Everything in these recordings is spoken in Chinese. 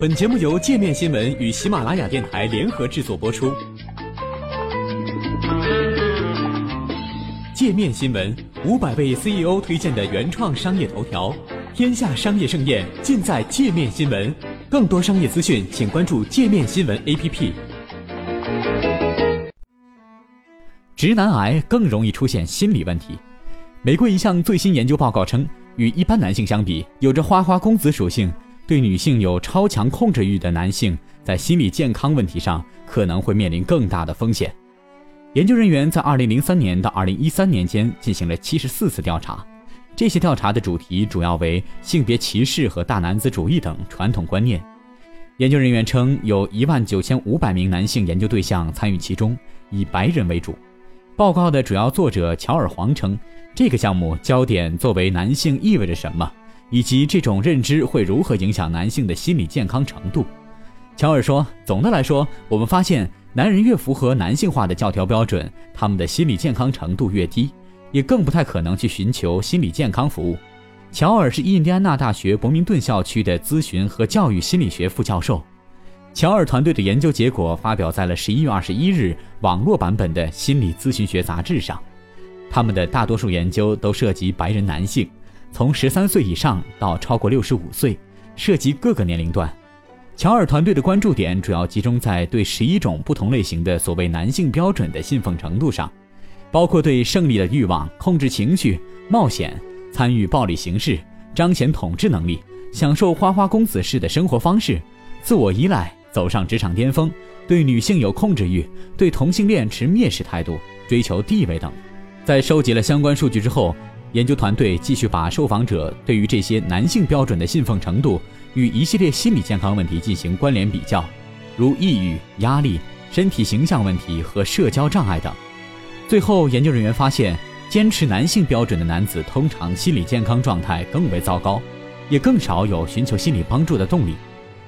本节目由界面新闻与喜马拉雅电台联合制作播出。界面新闻五百位 CEO 推荐的原创商业头条，天下商业盛宴尽在界面新闻。更多商业资讯，请关注界面新闻 APP。直男癌更容易出现心理问题。美国一项最新研究报告称，与一般男性相比，有着花花公子属性。对女性有超强控制欲的男性，在心理健康问题上可能会面临更大的风险。研究人员在2003年到2013年间进行了74次调查，这些调查的主题主要为性别歧视和大男子主义等传统观念。研究人员称，有一万九千五百名男性研究对象参与其中，以白人为主。报告的主要作者乔尔·黄称，这个项目焦点作为男性意味着什么。以及这种认知会如何影响男性的心理健康程度？乔尔说：“总的来说，我们发现，男人越符合男性化的教条标准，他们的心理健康程度越低，也更不太可能去寻求心理健康服务。”乔尔是印第安纳大学伯明顿校区的咨询和教育心理学副教授。乔尔团队的研究结果发表在了十一月二十一日网络版本的心理咨询学杂志上。他们的大多数研究都涉及白人男性。从十三岁以上到超过六十五岁，涉及各个年龄段。乔尔团队的关注点主要集中在对十一种不同类型的所谓男性标准的信奉程度上，包括对胜利的欲望、控制情绪、冒险、参与暴力形式、彰显统治能力、享受花花公子式的生活方式、自我依赖、走上职场巅峰、对女性有控制欲、对同性恋持蔑视态度、追求地位等。在收集了相关数据之后。研究团队继续把受访者对于这些男性标准的信奉程度与一系列心理健康问题进行关联比较，如抑郁、压力、身体形象问题和社交障碍等。最后，研究人员发现，坚持男性标准的男子通常心理健康状态更为糟糕，也更少有寻求心理帮助的动力。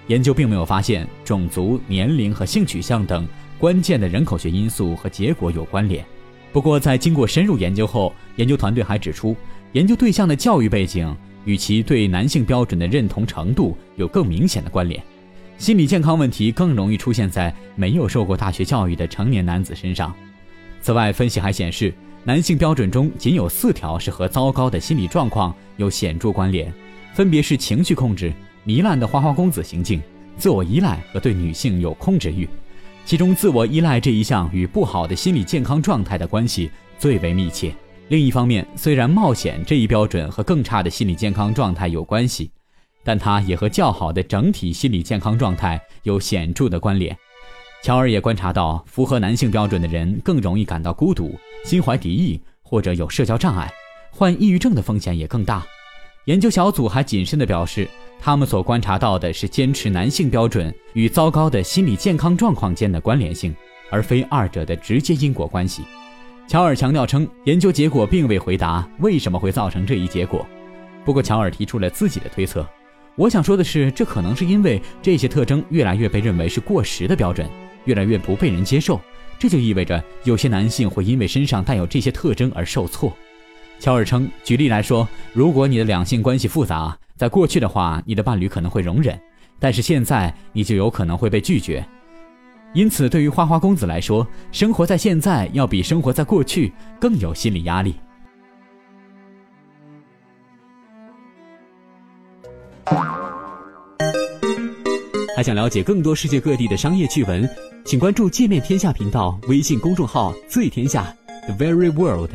研究并没有发现种族、年龄和性取向等关键的人口学因素和结果有关联。不过，在经过深入研究后，研究团队还指出，研究对象的教育背景与其对男性标准的认同程度有更明显的关联。心理健康问题更容易出现在没有受过大学教育的成年男子身上。此外，分析还显示，男性标准中仅有四条是和糟糕的心理状况有显著关联，分别是情绪控制、糜烂的花花公子行径、自我依赖和对女性有控制欲。其中，自我依赖这一项与不好的心理健康状态的关系最为密切。另一方面，虽然冒险这一标准和更差的心理健康状态有关系，但它也和较好的整体心理健康状态有显著的关联。乔尔也观察到，符合男性标准的人更容易感到孤独、心怀敌意或者有社交障碍，患抑郁症的风险也更大。研究小组还谨慎地表示。他们所观察到的是坚持男性标准与糟糕的心理健康状况间的关联性，而非二者的直接因果关系。乔尔强调称，研究结果并未回答为什么会造成这一结果。不过，乔尔提出了自己的推测。我想说的是，这可能是因为这些特征越来越被认为是过时的标准，越来越不被人接受。这就意味着有些男性会因为身上带有这些特征而受挫。乔尔称，举例来说，如果你的两性关系复杂，在过去的话，你的伴侣可能会容忍，但是现在你就有可能会被拒绝。因此，对于花花公子来说，生活在现在要比生活在过去更有心理压力。还想了解更多世界各地的商业趣闻，请关注“界面天下”频道微信公众号“最天下 ”，The Very World。